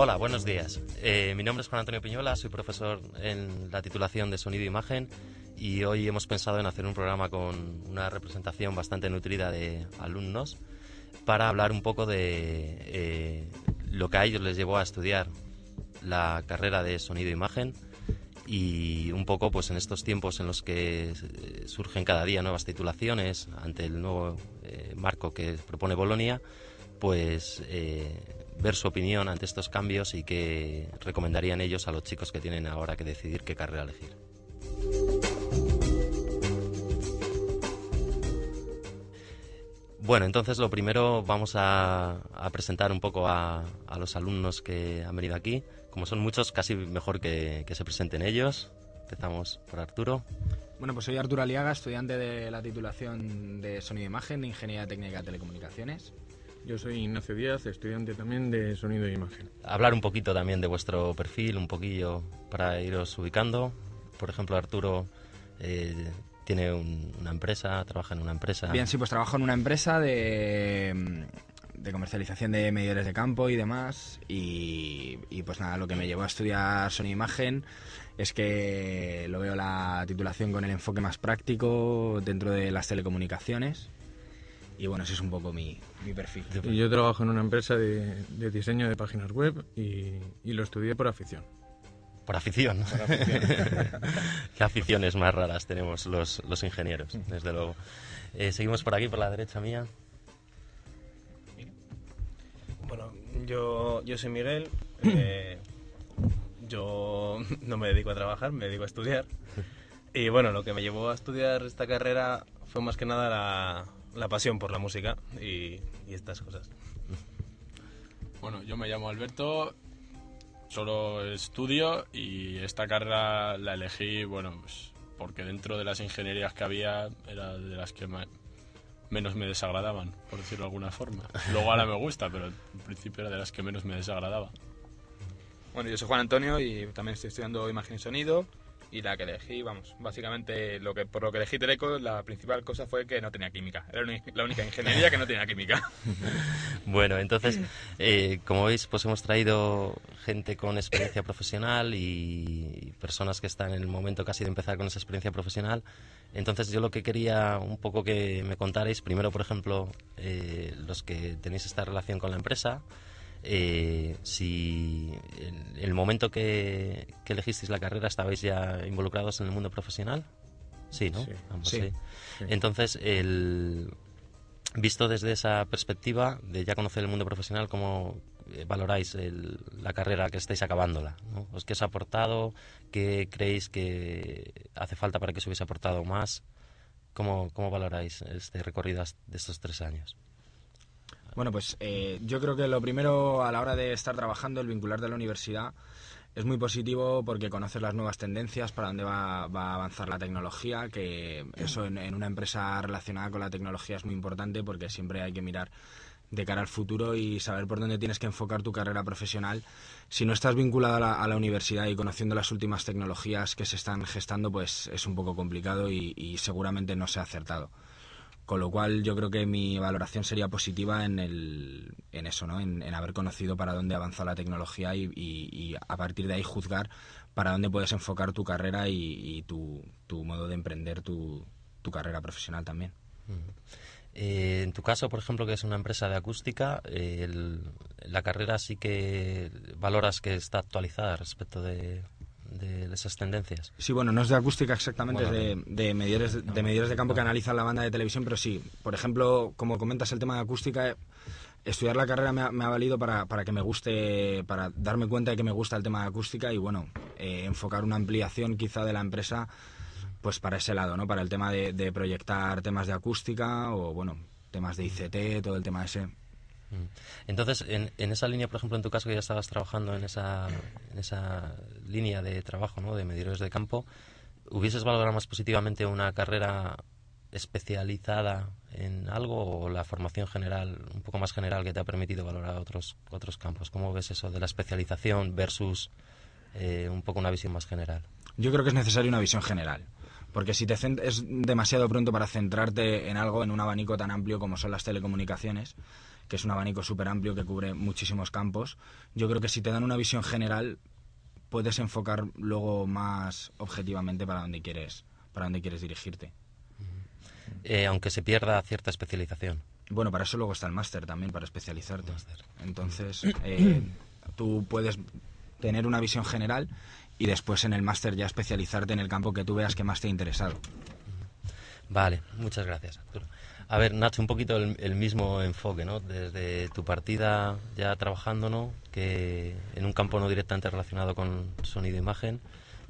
Hola, buenos días. Eh, mi nombre es Juan Antonio Piñola, soy profesor en la titulación de Sonido e Imagen y hoy hemos pensado en hacer un programa con una representación bastante nutrida de alumnos para hablar un poco de eh, lo que a ellos les llevó a estudiar la carrera de Sonido e Imagen y un poco pues en estos tiempos en los que eh, surgen cada día nuevas titulaciones ante el nuevo marco que propone Bolonia, pues ver su opinión ante estos cambios y qué recomendarían ellos a los chicos que tienen ahora que decidir qué carrera elegir. Bueno, entonces lo primero vamos a, presentar un poco a, los alumnos que han venido aquí. Como son muchos, casi mejor que, se presenten ellos. Empezamos por Arturo. Bueno, pues soy Arturo Aliaga, estudiante de la titulación de Sonido e Imagen de Ingeniería Técnica de Telecomunicaciones. Yo soy Ignacio Díaz, estudiante también de sonido e imagen. Hablar un poquito también de vuestro perfil, un poquillo para iros ubicando. Por ejemplo, Arturo eh, tiene una empresa, trabaja en una empresa. Bien, sí, pues trabajo en una empresa de, de comercialización de medidores de campo y demás. Y, y, pues nada, lo que me llevó a estudiar sonido e imagen es que lo veo la titulación con el enfoque más práctico dentro de las telecomunicaciones y bueno, ese es un poco mi, mi perfil. yo trabajo en una empresa de, diseño de páginas web y, lo estudié por afición. Por afición. Por afición. Qué aficiones más raras tenemos los, los ingenieros, desde luego. Eh, seguimos por aquí, por la derecha mía. Bueno, yo, yo soy Miguel. Eh, yo no me dedico a trabajar, me dedico a estudiar. Y bueno, lo que me llevó a estudiar esta carrera fue más que nada la, la pasión por la música y, estas cosas. Bueno, yo me llamo Alberto, solo estudio y esta carrera la elegí, bueno, pues porque dentro de las ingenierías que había era de las que menos me desagradaban, por decirlo de alguna forma. Luego ahora me gusta, pero en principio era de las que menos me desagradaba. Bueno, yo soy Juan Antonio y también estoy estudiando imagen y sonido y la que elegí, vamos, básicamente lo que por lo que elegí Teleco, la principal cosa fue que no tenía química. Era la única ingeniería que no tenía química. bueno, entonces, eh, como veis, pues hemos traído gente con experiencia profesional y personas que están en el momento casi de empezar con esa experiencia profesional. Entonces, yo lo que quería un poco que me contarais, primero, por ejemplo, eh, los que tenéis esta relación con la empresa, eh, si en el momento que, elegisteis la carrera estabais ya involucrados en el mundo profesional. Sí, ¿no? Sí. Entonces, el, visto desde esa perspectiva de ya conocer el mundo profesional, ¿cómo eh, valoráis la carrera que estáis acabándola? ¿no? ¿Os qué os ha aportado? ¿Qué creéis que hace falta para que se hubiese aportado más? ¿Cómo, cómo valoráis este recorrido de estos tres años? Bueno, pues eh, yo creo que lo primero a la hora de estar trabajando, el vincular de la universidad, es muy positivo porque conoces las nuevas tendencias, para dónde va, a avanzar la tecnología, que eso en, una empresa relacionada con la tecnología es muy importante porque siempre hay que mirar de cara al futuro y saber por dónde tienes que enfocar tu carrera profesional. Si no estás vinculado a la, universidad y conociendo las últimas tecnologías que se están gestando, pues es un poco complicado y, seguramente no se ha acertado. Con lo cual yo creo que mi valoración sería positiva en, el, en eso, ¿no? En, haber conocido para dónde avanza la tecnología y, a partir de ahí juzgar para dónde puedes enfocar tu carrera y, tu, modo de emprender tu, carrera profesional también. Eh, en tu caso, por ejemplo, que es una empresa de acústica, la carrera sí que valoras que está actualizada respecto de, de esas tendencias. Sí, bueno, no es de acústica exactamente, Bueno, es de, de medidores, de medidores de campo que analizan la banda de televisión, pero sí, por ejemplo, como comentas el tema de acústica, eh, estudiar la carrera me ha, me ha valido para, para que me guste, para darme cuenta de que me gusta el tema de acústica y bueno, eh, enfocar una ampliación quizá de la empresa pues para ese lado, ¿no? Para el tema de, de proyectar temas de acústica o bueno, temas de ICT, todo el tema ese. Mm. Entonces, en, en esa línea, por ejemplo, en tu caso que ya estabas trabajando en esa, en esa línea de trabajo, ¿no? De medidores de campo, ¿hubieses valorado más positivamente una carrera especializada en algo o la formación general, un poco más general, que te ha permitido valorar otros, otros campos? ¿Cómo ves eso de la especialización versus eh, un poco una visión más general? Yo creo que es necesaria una visión general. Porque si te es demasiado pronto para centrarte en algo, en un abanico tan amplio como son las telecomunicaciones, que es un abanico súper amplio que cubre muchísimos campos, yo creo que si te dan una visión general, puedes enfocar luego más objetivamente para donde quieres, para donde quieres dirigirte. Eh, aunque se pierda cierta especialización. Bueno, para eso luego está el máster también, para especializarte. Entonces, eh, tú puedes tener una visión general y después en el máster ya especializarte en el campo que tú veas que más te ha interesado. Vale, muchas gracias, Arturo. A ver, Nacho, un poquito el, el mismo enfoque, ¿no? Desde tu partida ya trabajando, ¿no? Que en un campo no directamente relacionado con sonido e imagen,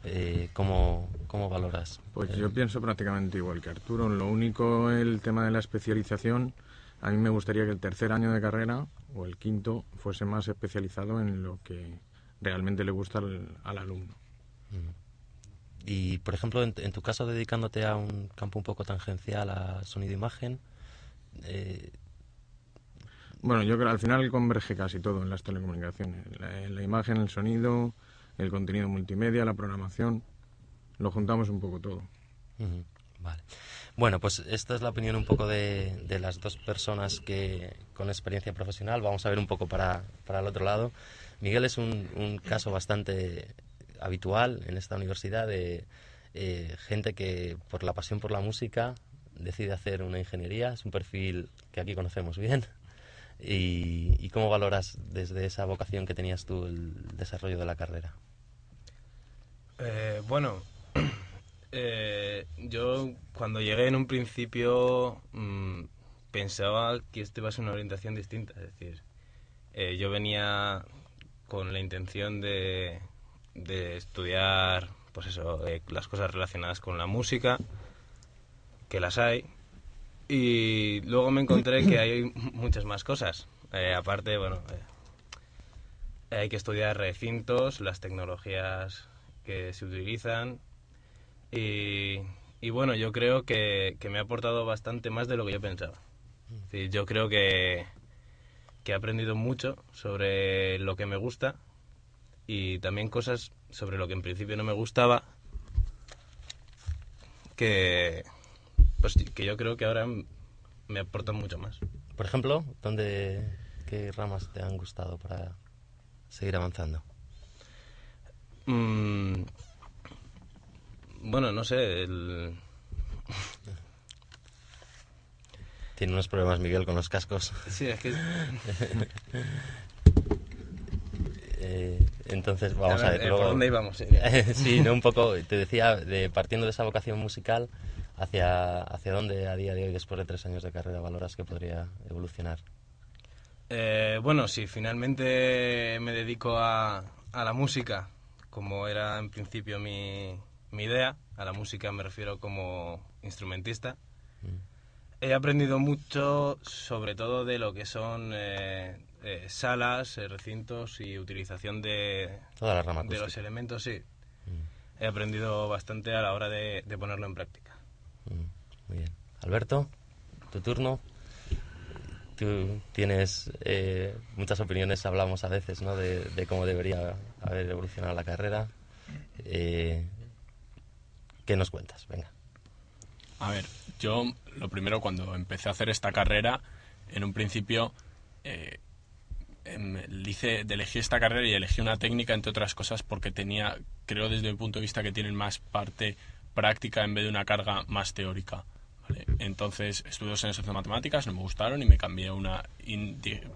eh, ¿cómo, ¿cómo valoras? Pues Eh, yo pienso prácticamente igual que Arturo. Lo único, el tema de la especialización, a mí me gustaría que el tercer año de carrera o el quinto fuese más especializado en lo que realmente le gusta al, al alumno. Y, por ejemplo, en, en tu caso, dedicándote a un campo un poco tangencial a sonido e imagen, eh, Bueno, yo creo que al final converge casi todo en las telecomunicaciones. La, imagen, el sonido, el contenido multimedia, la programación. Lo juntamos un poco todo. Vale. Bueno, pues esta es la opinión un poco de, las dos personas que con experiencia profesional. Vamos a ver un poco para, para el otro lado. Miguel es un, un caso bastante habitual en esta universidad de eh, gente que por la pasión por la música decide hacer una ingeniería. Es un perfil que aquí conocemos bien. ¿Y, y cómo valoras desde esa vocación que tenías tú el desarrollo de la carrera? Eh, bueno, eh, yo cuando llegué en un principio mm, pensaba que esto iba a ser una orientación distinta. Es decir, eh, yo venía con la intención de, de estudiar pues eso, las cosas relacionadas con la música, que las hay, y luego me encontré que hay muchas más cosas. Eh, aparte, bueno, eh, hay que estudiar recintos, las tecnologías que se utilizan y, bueno, yo creo que, que me ha aportado bastante más de lo que yo pensaba. Yo creo que, que he aprendido mucho sobre lo que me gusta y también cosas sobre lo que en principio no me gustaba que, pues, que yo creo que ahora me aportan mucho más. Por ejemplo, ¿dónde, ¿qué ramas te han gustado para seguir avanzando? Mm, bueno, no sé, el... Tiene unos problemas Miguel con los cascos. Sí, es que... Eh, entonces, vamos a ver. eh, luego- ¿Por dónde íbamos? sí, no, un poco, te decía, de, partiendo de esa vocación musical, hacia, ¿hacia dónde a día de hoy, después de tres años de carrera, valoras que podría evolucionar? Eh, bueno, si finalmente me dedico a, a la música, como era en principio mi, mi idea, a la música me refiero como instrumentista, he aprendido mucho sobre todo de lo que son eh, eh, salas, eh, recintos y utilización de, Toda la rama de los elementos, sí. He aprendido bastante a la hora de, de ponerlo en práctica. Mm, Muy bien. Alberto, tu turno. Tú tienes eh, muchas opiniones, hablamos a veces, ¿no? De, cómo debería haber evolucionado la carrera. Eh, ¿Qué nos cuentas? Venga. A ver, yo lo primero cuando empecé a hacer esta carrera, en un principio eh, em, hice, elegí esta carrera y elegí una técnica, entre otras cosas, porque tenía, creo desde mi punto de vista, que tienen más parte práctica en vez de una carga más teórica. Entonces, estudié dos años de matemáticas, no me gustaron y me cambié una. y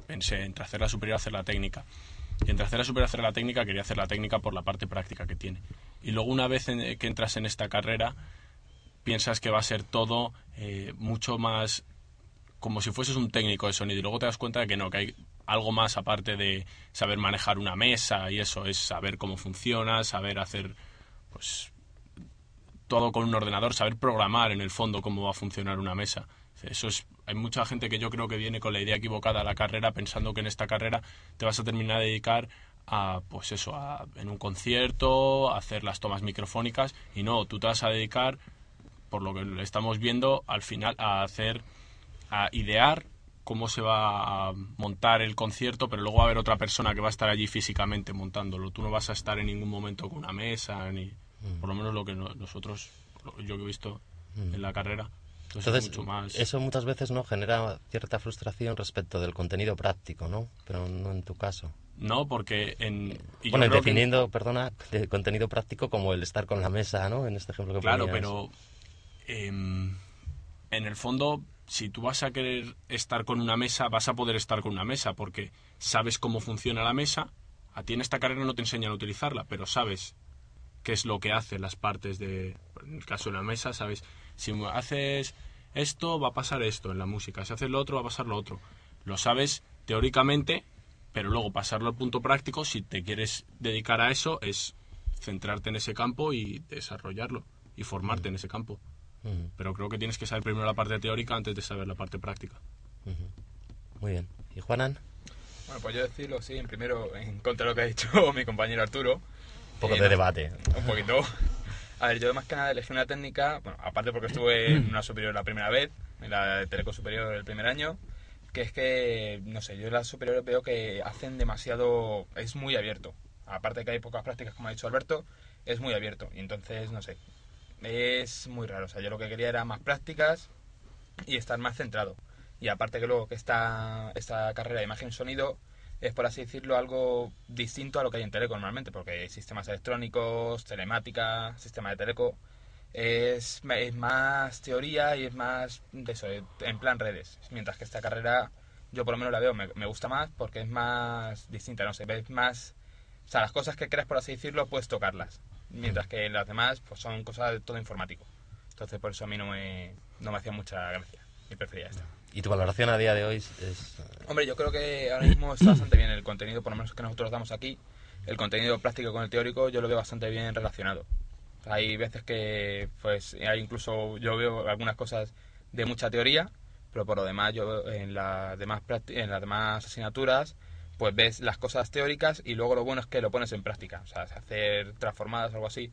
pensé entre hacer la superior y hacer la técnica. Y en tercera superior hacer la técnica, quería hacer la técnica por la parte práctica que tiene. Y luego una vez en- que entras en esta carrera, piensas que va a ser todo eh, mucho más como si fueses un técnico de sonido y luego te das cuenta de que no, que hay algo más aparte de saber manejar una mesa y eso, es saber cómo funciona, saber hacer pues todo con un ordenador, saber programar en el fondo cómo va a funcionar una mesa. Eso es, hay mucha gente que yo creo que viene con la idea equivocada a la carrera pensando que en esta carrera te vas a terminar de dedicar a pues eso, a, en un concierto, a hacer las tomas microfónicas y no, tú te vas a dedicar por lo que estamos viendo al final a hacer a idear cómo se va a montar el concierto, pero luego va a haber otra persona que va a estar allí físicamente montándolo. Tú no vas a estar en ningún momento con una mesa, ni por lo menos lo que no- nosotros, yo que he visto en la carrera. Entonces, Entonces, es mucho más... eso muchas veces no genera cierta frustración respecto del contenido práctico, ¿no? Pero no en tu caso. No, porque en... y bueno, que- definiendo, perdona, contenido práctico como el estar con la mesa, ¿no? En este ejemplo que Claro, ponías. pero em, en el fondo, si tú vas a querer estar con una mesa, vas a poder estar con una mesa porque sabes cómo funciona la mesa. A ti en esta carrera no te enseñan a utilizarla, pero sabes qué es lo que hace las partes de, en el caso de la mesa, sabes, si haces esto va a pasar esto en la música, si haces lo otro va a pasar lo otro. Lo sabes teóricamente, pero luego pasarlo al punto práctico, si te quieres dedicar a eso, es centrarte en ese campo y desarrollarlo y formarte en ese campo. Pero creo que tienes que saber primero la parte teórica antes de saber la parte práctica. Muy bien. ¿Y Juanan? Bueno, pues yo decirlo, sí, en primero, en contra de lo que ha dicho mi compañero Arturo. Un poco Eh, de debate. Un poquito. A ver, yo más que nada elegí una técnica, bueno, aparte porque estuve en una superior la primera vez, en la de Teleco Superior el primer año, que es que, no sé, yo en las superiores veo que hacen demasiado, es muy abierto. Aparte que hay pocas prácticas, como ha dicho Alberto, es muy abierto. Y entonces, no sé, es muy raro. O sea, yo lo que quería era más prácticas y estar más centrado. Y aparte que luego que esta, esta carrera de imagen y sonido es, por así decirlo, algo distinto a lo que hay en Teleco normalmente, porque hay sistemas electrónicos, telemática, sistema de Teleco, es, es más teoría y es más de eso, en plan redes. Mientras que esta carrera, yo por lo menos la veo, me, gusta más porque es más distinta, no sé, ves más... O sea, las cosas que creas, por así decirlo, puedes tocarlas. Mientras que las demás, pues son cosas de todo informático. Entonces, por eso a mí no me, no me hacía mucha gracia. Y prefería esta. ¿Y tu valoración a día de hoy es, eh, Hombre, yo creo que ahora mismo está bastante bien el contenido, por lo menos que nosotros damos aquí. El contenido práctico con el teórico yo lo veo bastante bien relacionado. Hay veces que, pues, hay incluso yo veo algunas cosas de mucha teoría, pero por lo demás yo en las demás en las demás asignaturas pues ves las cosas teóricas y luego lo bueno es que lo pones en práctica, o sea, hacer transformadas o algo así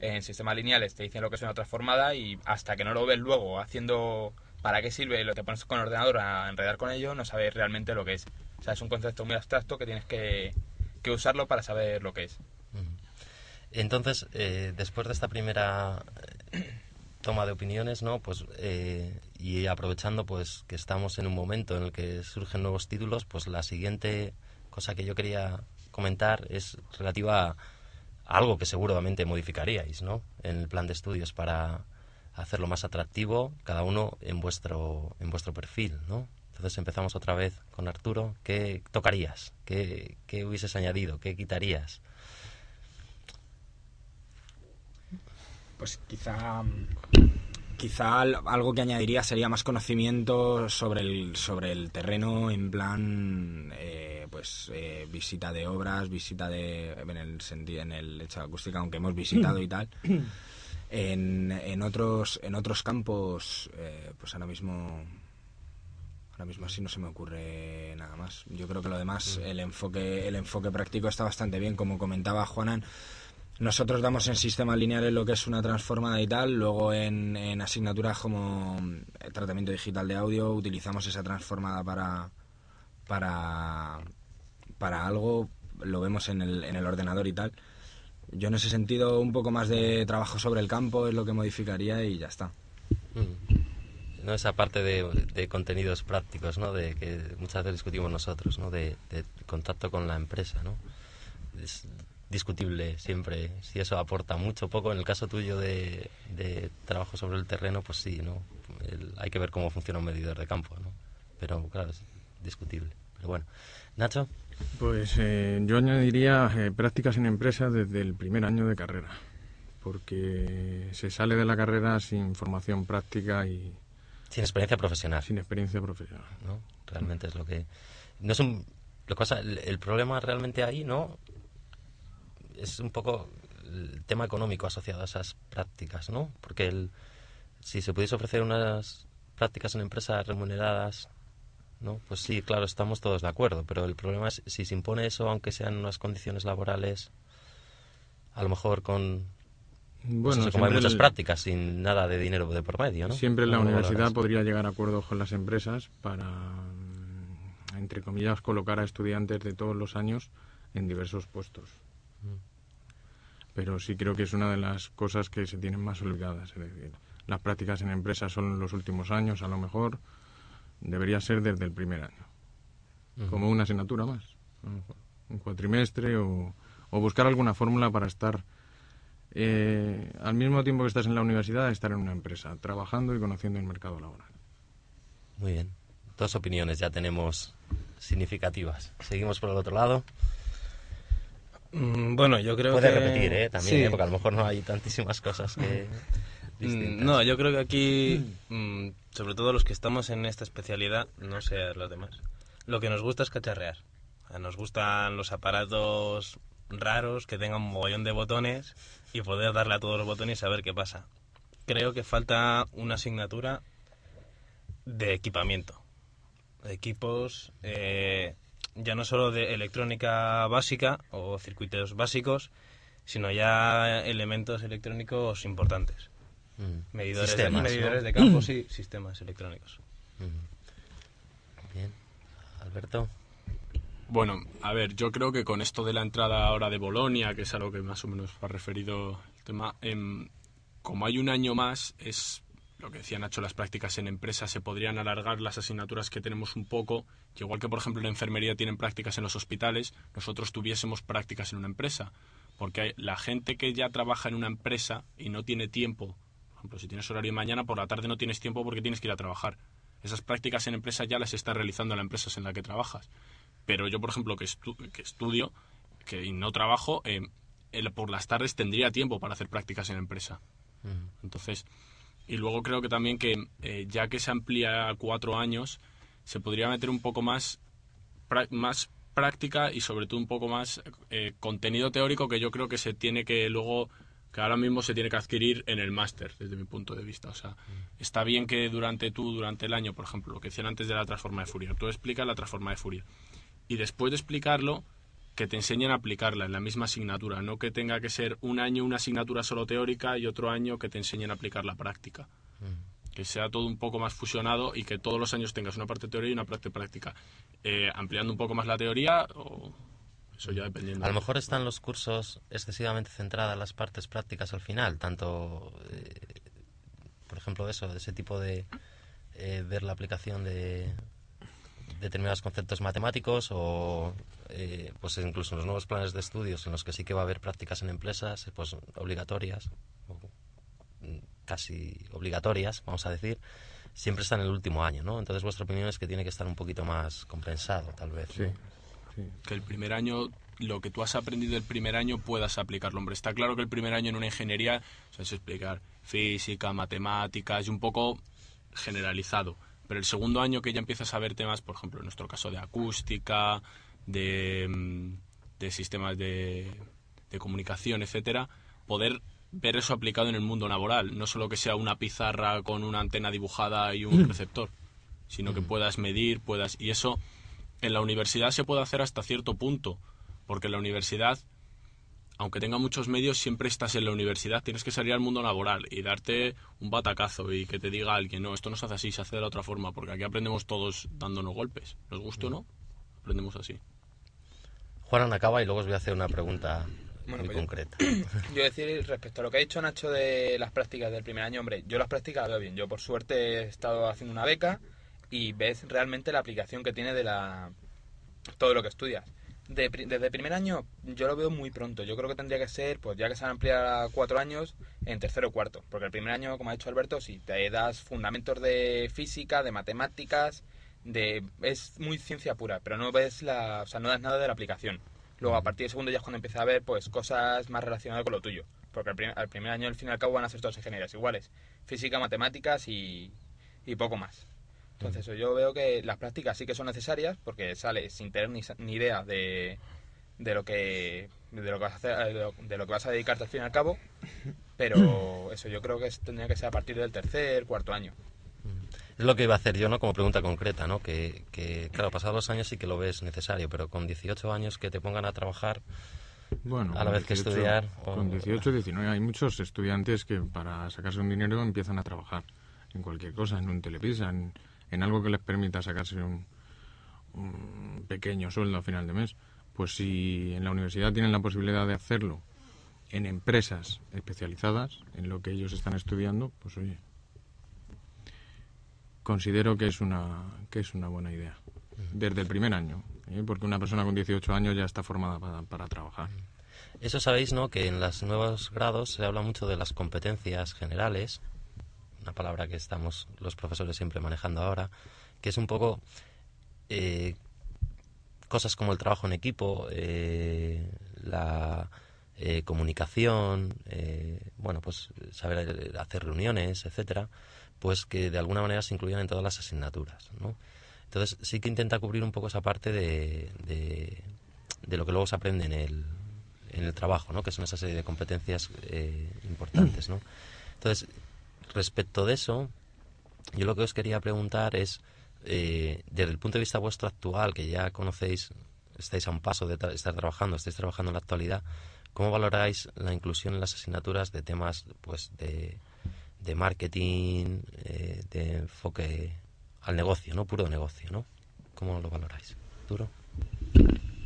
en sistemas lineales te dicen lo que es una transformada y hasta que no lo ves luego haciendo para qué sirve, lo te pones con el ordenador a enredar con ello, no sabes realmente lo que es. O sea, es un concepto muy abstracto que tienes que, que usarlo para saber lo que es. Entonces, eh, después de esta primera eh, toma de opiniones, ¿no? Pues eh, y aprovechando pues que estamos en un momento en el que surgen nuevos títulos, pues la siguiente cosa que yo quería comentar es relativa a algo que seguramente modificaríais, ¿no? En el plan de estudios para hacerlo más atractivo, cada uno en vuestro en vuestro perfil, ¿no? Entonces empezamos otra vez con Arturo. ¿Qué tocarías? ¿Qué, qué hubieses añadido? ¿Qué quitarías? Pues quizá quizá al- algo que añadiría sería más conocimiento sobre el sobre el terreno en plan eh, pues eh, visita de obras visita de en el sentido en el hecho de acústica aunque hemos visitado y tal en, en otros en otros campos eh, pues ahora mismo ahora mismo así no se me ocurre nada más. Yo creo que lo demás el enfoque el enfoque práctico está bastante bien. Como comentaba Juanan nosotros damos en sistemas lineales lo que es una transformada y tal, luego en, en asignaturas como el tratamiento digital de audio utilizamos esa transformada para, para, para algo, lo vemos en el, en el ordenador y tal. Yo en ese sentido un poco más de trabajo sobre el campo es lo que modificaría y ya está. Mm. no esa parte de, contenidos prácticos no de que muchas veces discutimos nosotros no de, contacto con la empresa no es discutible siempre. Si eso aporta mucho o poco en el caso tuyo de, de trabajo sobre el terreno pues sí no hay que ver cómo funciona un medidor de campo no pero claro es discutible Pero bueno, Nacho. Pues eh, yo añadiría eh, prácticas en empresas desde el primer año de carrera, porque se sale de la carrera sin formación práctica y Sin experiencia profesional. sin experiencia profesional. ¿no? Realmente es lo que... No es un... Lo que pasa, el, el problema realmente ahí, ¿no? Es un poco el tema económico asociado a esas prácticas, ¿no? Porque el, si se pudiese ofrecer unas prácticas en empresas remuneradas, ¿no? Pues sí, claro, estamos todos de acuerdo, pero el problema es si se impone eso, aunque sean unas condiciones laborales, a lo mejor con... Bueno, como hay muchas el- prácticas sin nada de dinero de por medio, ¿no? Siempre la ¿Cómo lo universidad valoras? podría llegar a acuerdos con las empresas para, mm, entre comillas, colocar a estudiantes de todos los años en diversos puestos. Pero sí creo que es una de las cosas que se tienen más olvidadas. Es decir, las prácticas en empresas son los últimos años, a lo mejor debería ser desde el primer año, como una asignatura más. Un cuatrimestre o, o buscar alguna fórmula para estar eh, al mismo tiempo que estás en la universidad, estar en una empresa, trabajando y conociendo el mercado laboral. Muy bien. Dos opiniones ya tenemos significativas. Seguimos por el otro lado. Mm, Bueno, yo creo Puede que... repetir, ¿eh? También, Sí. ¿eh? porque a lo mejor no hay tantísimas cosas que... No, yo creo que aquí, mm, sobre todo los que estamos en esta especialidad, no sé los demás, lo que nos gusta es cacharrear. Nos gustan los aparatos raros que tengan un mogollón de botones y poder darle a todos los botones y saber qué pasa. Creo que falta una asignatura de equipamiento. Equipos, eh, ya no solo de electrónica básica o circuitos básicos, sino ya elementos electrónicos importantes. Mm. Medidores, Sistemas, de, ¿no? medidores de campos y sistemas electrónicos. Mm. Bien. Alberto. Bueno, a ver, yo creo que con esto de la entrada ahora de Bolonia, que es a lo que más o menos ha referido el tema, em, como hay un año más, es lo que decía Nacho, las prácticas en empresas se podrían alargar las asignaturas que tenemos un poco, que igual que por ejemplo en enfermería tienen prácticas en los hospitales, nosotros tuviésemos prácticas en una empresa, porque hay- la gente que ya trabaja en una empresa y no tiene tiempo, por ejemplo, si tienes horario mañana, por la tarde no tienes tiempo porque tienes que ir a trabajar. Esas prácticas en empresa ya las está realizando la empresa en la que trabajas. Pero yo, por ejemplo, que, estu- que estudio que, y no trabajo, eh, el- por las tardes tendría tiempo para hacer prácticas en empresa. Entonces, y luego creo que también que eh, ya que se amplía a cuatro años, se podría meter un poco más, más práctica y sobre todo un poco más eh, contenido teórico que yo creo que se tiene que luego, que ahora mismo se tiene que adquirir en el máster, desde mi punto de vista. O sea, está bien que durante tú, durante el año, por ejemplo, lo que decían antes de la transforma de Fourier, tú explicas la transforma de Fourier. Y después de explicarlo, que te enseñen a aplicarla en la misma asignatura, no que tenga que ser un año una asignatura solo teórica y otro año que te enseñen a aplicar la práctica. Que sea todo un poco más fusionado y que todos los años tengas una parte teórica y una parte práctica. Eh, ampliando un poco más la teoría o eso ya dependiendo. A lo mejor están los cursos excesivamente centradas las partes prácticas al final, tanto, eh, por ejemplo, eso, ese tipo de eh, ver la aplicación de determinados conceptos matemáticos o eh, pues incluso en los nuevos planes de estudios en los que sí que va a haber prácticas en empresas eh, pues obligatorias o casi obligatorias vamos a decir siempre está en el último año no entonces vuestra opinión es que tiene que estar un poquito más compensado tal vez Sí. Sí. que el primer año, lo que tú has aprendido el primer año puedas aplicarlo. Hombre, está claro que el primer año en una ingeniería o sea, es explicar física, matemáticas y un poco generalizado. Pero el segundo año que ya empiezas a ver temas, por ejemplo, en nuestro caso de acústica, de, mm, de sistemas de, de comunicación, etcétera, poder ver eso aplicado en el mundo laboral, no solo que sea una pizarra con una antena dibujada y un receptor, sino que puedas medir, puedas y eso en la universidad se puede hacer hasta cierto punto, porque en la universidad, aunque tenga muchos medios, siempre estás en la universidad, tienes que salir al mundo laboral y darte un batacazo y que te diga alguien, no, esto no se hace así, se hace de la otra forma, porque aquí aprendemos todos dándonos golpes, nos guste o no, aprendemos así. Juan acaba y luego os voy a hacer una pregunta Bueno, muy pues yo- concreta. Yo decir respecto a lo que ha dicho Nacho de las prácticas del primer año, hombre, yo las prácticas las veo bien. Yo por suerte he estado haciendo una beca y ves realmente la aplicación que tiene de la todo lo que estudias. De desde primer año yo lo veo muy pronto. Yo creo que tendría que ser, pues ya que se van a ampliar a cuatro años, en tercero o cuarto. Porque el primer año, como ha dicho Alberto, si te das fundamentos de física, de matemáticas, de es muy ciencia pura, pero no ves la, o sea, no das nada de la aplicación. Luego a partir de segundo ya es cuando empieza a ver pues cosas más relacionadas con lo tuyo, porque al, prim- al primer año al fin y al cabo van a ser todas ingenierías iguales, física, matemáticas y, y poco más. Entonces yo veo que las prácticas sí que son necesarias porque sales sin tener ni, ni idea de, de lo que de lo que vas a hacer, de lo, de lo que vas a dedicarte al fin y al cabo, pero eso yo creo que es- tendría que ser a partir del tercer, cuarto año. Es lo que iba a hacer yo, ¿no? Como pregunta concreta, ¿no? Que, que, claro, pasados los años sí que lo ves necesario, pero con 18 años que te pongan a trabajar, Bueno, A la vez que estudiar, o- Con 18, 19, hay muchos estudiantes que para sacarse un dinero empiezan a trabajar en cualquier cosa, en un telepisa, en, en algo que les permita sacarse un, un pequeño sueldo a final de mes. Pues si en la universidad tienen la posibilidad de hacerlo en empresas especializadas en lo que ellos están estudiando, pues oye, considero que es una, que es una buena idea. Desde el primer año, ¿eh? porque una persona con 18 años ya está formada para, para trabajar. Eso sabéis, ¿no? Que en los nuevos grados se habla mucho de las competencias generales, una palabra que estamos los profesores siempre manejando ahora, que es un poco eh, cosas como el trabajo en equipo, eh, la eh, comunicación, eh, bueno, pues saber hacer reuniones, etcétera, pues que de alguna manera se incluyan en todas las asignaturas, ¿no? Entonces sí que intenta cubrir un poco esa parte de, de, de lo que luego se aprende en el, en el trabajo, ¿no? Que son esa serie de competencias eh, importantes, ¿no? Entonces, respecto de eso, yo lo que os quería preguntar es, eh, desde el punto de vista vuestro actual, que ya conocéis, estáis a un paso de estar trabajando, estáis trabajando en la actualidad, ¿cómo valoráis la inclusión en las asignaturas de temas, pues, de, de marketing, eh, de enfoque al negocio, ¿no? Puro negocio, ¿no? ¿Cómo lo valoráis? ¿Duro?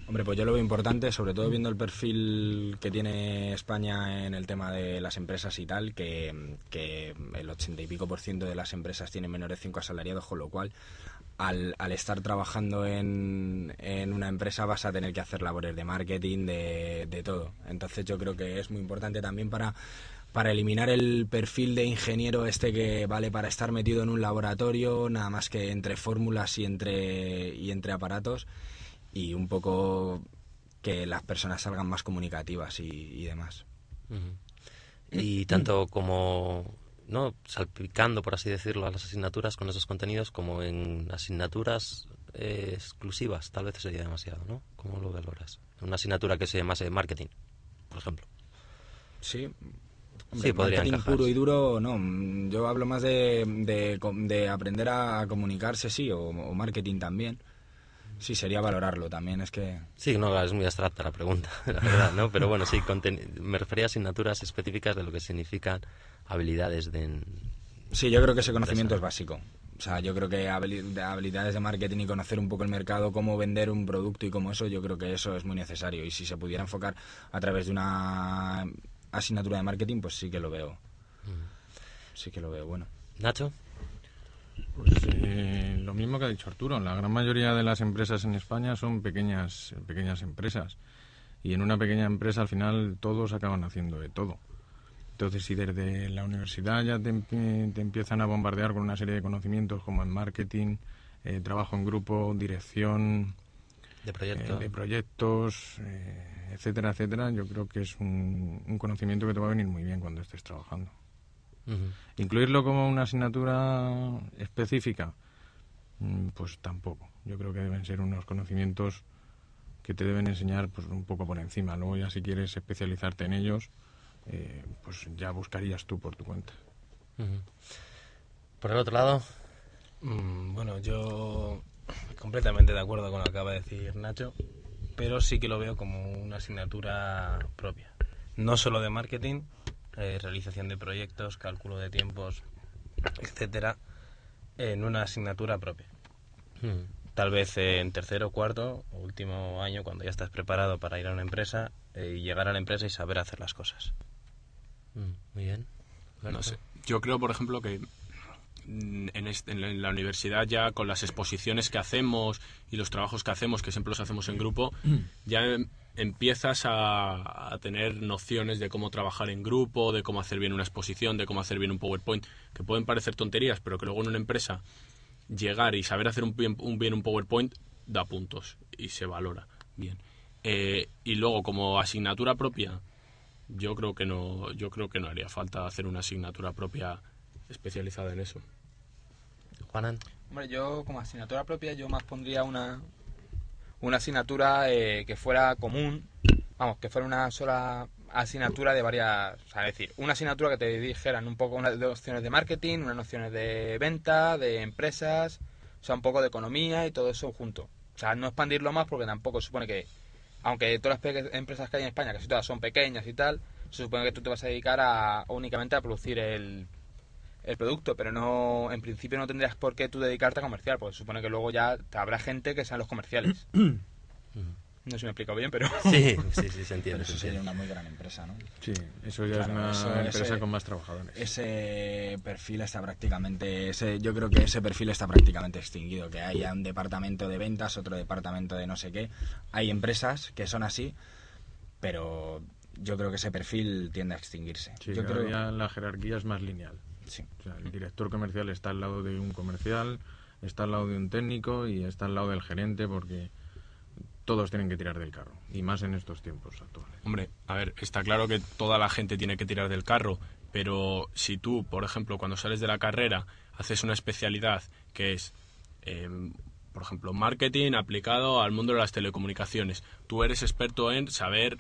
Hombre, pues yo lo veo importante, sobre todo viendo el perfil que tiene España en el tema de las empresas y tal, que, el ochenta y pico por ciento de las empresas tienen menores 5 asalariados, con lo cual al, al estar trabajando en, una empresa vas a tener que hacer labores de marketing, de, de todo. Entonces yo creo que es muy importante también para, para eliminar el perfil de ingeniero este que vale para estar metido en un laboratorio, nada más que entre fórmulas y entre, y entre aparatos y un poco que las personas salgan más comunicativas y, y demás. Y tanto como, ¿no? Salpicando, por así decirlo, a las asignaturas con esos contenidos, como en asignaturas eh, exclusivas, tal vez sería demasiado, ¿no? ¿Cómo lo valoras? Una asignatura que se llamase marketing, por ejemplo. Sí. Sí, podría marketing encajar, puro y duro, no. Yo hablo más de, de, aprender a comunicarse, sí, o, o marketing también. Sí, sería valorarlo también, es que... Sí, no, es muy abstracta la pregunta, la verdad, ¿no? Pero bueno, sí, me refería a asignaturas específicas de lo que significan habilidades de... Sí, yo creo que ese conocimiento es básico. O sea, yo creo que habili- de habilidades de marketing y conocer un poco el mercado, cómo vender un producto y cómo eso, yo creo que eso es muy necesario. Y si se pudiera enfocar a través de una asignatura de marketing, pues sí que lo veo. Sí que lo veo, bueno. Nacho, Pues eh, lo mismo que ha dicho Arturo, la gran mayoría de las empresas en España son pequeñas, pequeñas empresas y en una pequeña empresa al final todos acaban haciendo de todo. Entonces si desde la universidad ya te, empie- te empiezan a bombardear con una serie de conocimientos como en marketing, eh, trabajo en grupo, dirección de eh, de proyectos, eh, etcétera, etcétera, yo creo que es un, un conocimiento que te va a venir muy bien cuando estés trabajando. Incluirlo como una asignatura específica, mm, pues tampoco. Yo creo que deben ser unos conocimientos que te deben enseñar pues un poco por encima. Luego ya si quieres especializarte en ellos, eh, pues ya buscarías tú por tu cuenta. Por el otro lado, Mm, Bueno, yo completamente de acuerdo con lo que acaba de decir Nacho, pero sí que lo veo como una asignatura propia. No solo de marketing, eh, realización de proyectos, cálculo de tiempos, etcétera, en una asignatura propia. ujú, Tal vez eh, en tercero, cuarto o último año, cuando ya estás preparado para ir a una empresa eh, y llegar a la empresa y saber hacer las cosas. ujú, muy bien. No sé. Yo creo, por ejemplo, que en, este- en la- en la universidad ya con las exposiciones que hacemos y los trabajos que hacemos, que siempre los hacemos en grupo, ya em- empiezas a, a tener nociones de cómo trabajar en grupo, de cómo hacer bien una exposición, de cómo hacer bien un PowerPoint, que pueden parecer tonterías, pero que luego en una empresa llegar y saber hacer un bien un, bien un PowerPoint da puntos y se valora bien. Eh, y luego como asignatura propia, yo creo que no, yo creo que no haría falta hacer una asignatura propia especializada en eso. Juanan. Hombre, yo como asignatura propia yo más pondría una una asignatura eh, que fuera común, vamos, que fuera una sola asignatura de varias, es decir, una asignatura que te dijeran un poco unas nociones de marketing, unas nociones de venta, de empresas, o sea, un poco de economía y todo eso junto. O sea, no expandirlo más porque tampoco supone que, aunque todas las empresas que hay en España, casi todas son pequeñas y tal, se supone que tú te vas a dedicar a únicamente a producir el, el producto, pero no en principio no tendrías por qué tú dedicarte a comercial, porque se supone que luego ya te habrá gente que sean los comerciales. No sé si me he explicado bien, pero... Sí, sí, sí, se entiende. Pero eso sería una muy gran empresa, ¿no? Sí, eso ya Claro, es una eso- empresa ese- con más trabajadores. Ese perfil está prácticamente, ese, yo creo que ese perfil está prácticamente extinguido, que haya un departamento de ventas, otro departamento de no sé qué. Hay empresas que son así, pero yo creo que ese perfil tiende a extinguirse. Sí, yo creo, día la jerarquía es más lineal. Sí. O sea, el director comercial está al lado de un comercial, está al lado de un técnico y está al lado del gerente porque todos tienen que tirar del carro. Y más en estos tiempos actuales. Hombre, a ver, está claro que toda la gente tiene que tirar del carro, pero si tú, por ejemplo, cuando sales de la carrera, haces una especialidad que es, eh, por ejemplo, marketing aplicado al mundo de las telecomunicaciones, tú eres experto en saber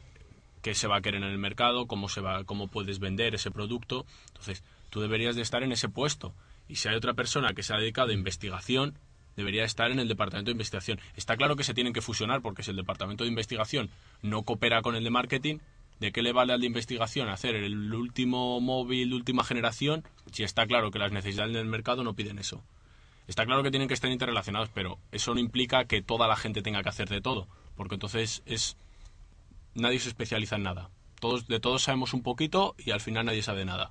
qué se va a querer en el mercado, cómo se va, cómo puedes vender ese producto, entonces tú deberías de estar en ese puesto. Y si hay otra persona que se ha dedicado a investigación, debería estar en el departamento de investigación. Está claro que se tienen que fusionar porque si el departamento de investigación no coopera con el de marketing, ¿de qué le vale al de investigación hacer el último móvil de última generación si está claro que las necesidades del mercado no piden eso? Está claro que tienen que estar interrelacionados, pero eso no implica que toda la gente tenga que hacer de todo, porque entonces es nadie se especializa en nada. Todos de todos sabemos un poquito y al final nadie sabe nada.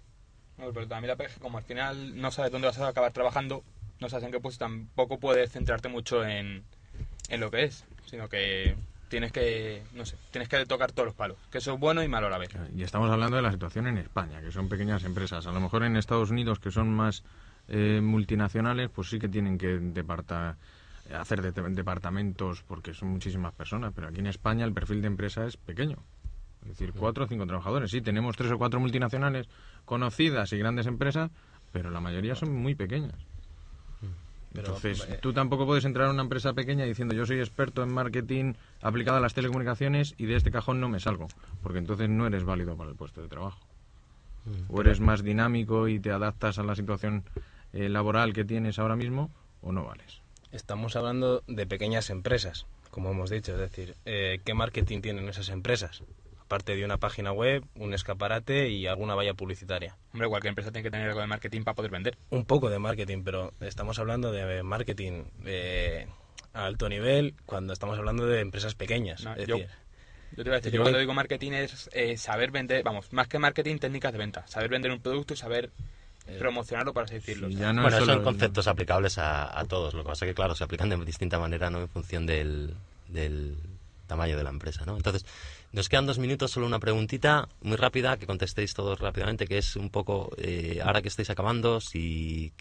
No, pero también la que como al final no sabes dónde vas a acabar trabajando, no sabes en qué puesto, tampoco puedes centrarte mucho en, en lo que es, sino que tienes que, no sé, tienes que tocar todos los palos, que eso es bueno y malo a la vez. Y estamos hablando de la situación en España, que son pequeñas empresas. A lo mejor en Estados Unidos, que son más eh, multinacionales, pues sí que tienen que departa- hacer de- departamentos porque son muchísimas personas. Pero aquí en España el perfil de empresa es pequeño. Es decir, cuatro o cinco trabajadores. Sí, tenemos tres o cuatro multinacionales conocidas y grandes empresas, pero la mayoría son muy pequeñas. Entonces, eh, tú tampoco puedes entrar a una empresa pequeña diciendo yo soy experto en marketing aplicado a las telecomunicaciones y de este cajón no me salgo, porque entonces no eres válido para el puesto de trabajo. O eres más dinámico y te adaptas a la situación eh, laboral que tienes ahora mismo, o no vales. Estamos hablando de pequeñas empresas, como hemos dicho, es decir, eh, ¿qué marketing tienen esas empresas? Aparte de una página web, un escaparate y alguna valla publicitaria. Hombre, cualquier empresa tiene que tener algo de marketing para poder vender. Un poco de marketing, pero estamos hablando de marketing eh, a alto nivel cuando estamos hablando de empresas pequeñas. No, es yo- decir, Yo te voy a decir, Yo yo cuando digo marketing es eh, saber vender, vamos, más que marketing, técnicas de venta. Saber vender un producto y saber promocionarlo, por así decirlo. Sí, O sea, ya no bueno, es son conceptos aplicables a, a todos. Lo que pasa es que, claro, se aplican de distinta manera, ¿no? En función del, del tamaño de la empresa, ¿no? Entonces, nos quedan dos minutos, solo una preguntita muy rápida, que contestéis todos rápidamente, que es un poco, eh, ahora que estáis acabando, si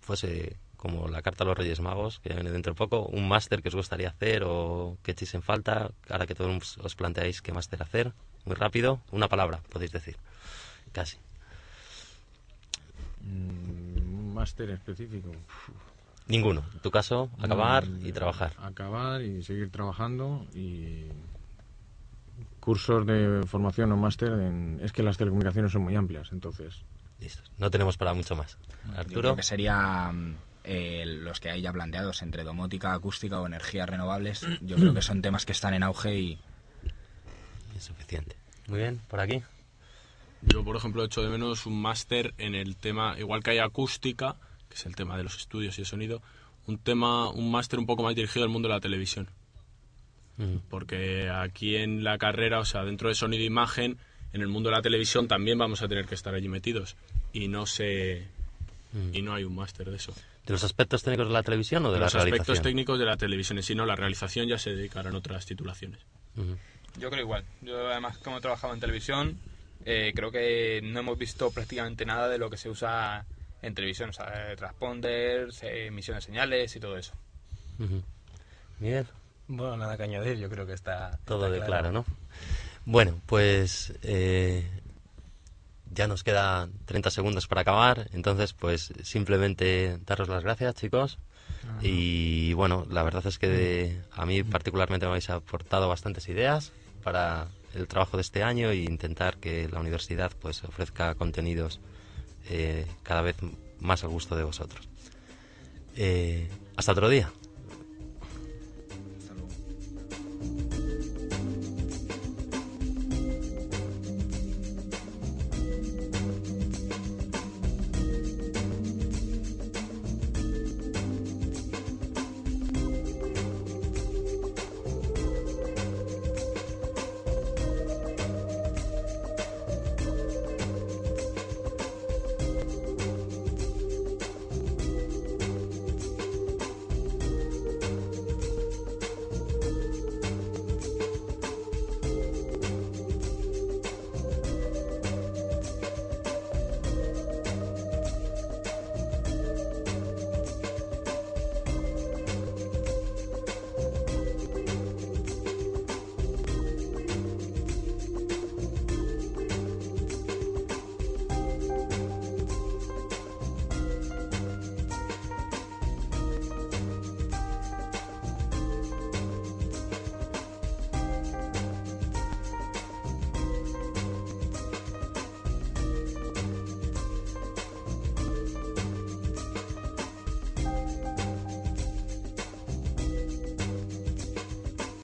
fuese como la carta a los Reyes Magos, que viene dentro de poco, un máster que os gustaría hacer o que echéis en falta, ahora que todos os planteáis qué máster hacer, muy rápido, una palabra, podéis decir, casi. Mm, Un máster específico. Ninguno. En tu caso, acabar y trabajar. Acabar y seguir trabajando y cursos de formación o máster en... Es que las telecomunicaciones son muy amplias, entonces... Listo. No tenemos para mucho más. Yo Arturo. creo que sería mm, eh, los que hay ya planteados entre domótica, acústica o energías renovables. Yo creo que son temas que están en auge y Es suficiente. Muy bien, por aquí. Yo, por ejemplo, echo de menos un máster en el tema, igual que hay acústica, que es el tema de los estudios y el sonido, un tema, un máster un poco más dirigido al mundo de la televisión. Mm. Porque aquí en la carrera, o sea, dentro de sonido e imagen, en el mundo de la televisión también vamos a tener que estar allí metidos. Y no sé, y no hay un máster de eso. ¿De los aspectos técnicos de la televisión o de, De la los aspectos realización? técnicos de la televisión sí, no, la realización ya se dedicarán otras titulaciones. Yo creo igual. Yo además como he trabajado en televisión, eh, creo que no hemos visto prácticamente nada de lo que se usa en televisión, o sea, eh, transponders, eh, emisión de señales y todo eso. Ujú. Miguel, Bueno, nada que añadir, yo creo que está todo está de claro, ¿no? Bueno, pues eh, ya nos quedan 30 segundos para acabar, entonces pues simplemente daros las gracias, chicos. Y bueno, la verdad es que de- a mí particularmente me habéis aportado bastantes ideas para el trabajo de este año e intentar que la universidad pues ofrezca contenidos eh, cada vez más al gusto de vosotros. Eh, hasta otro día.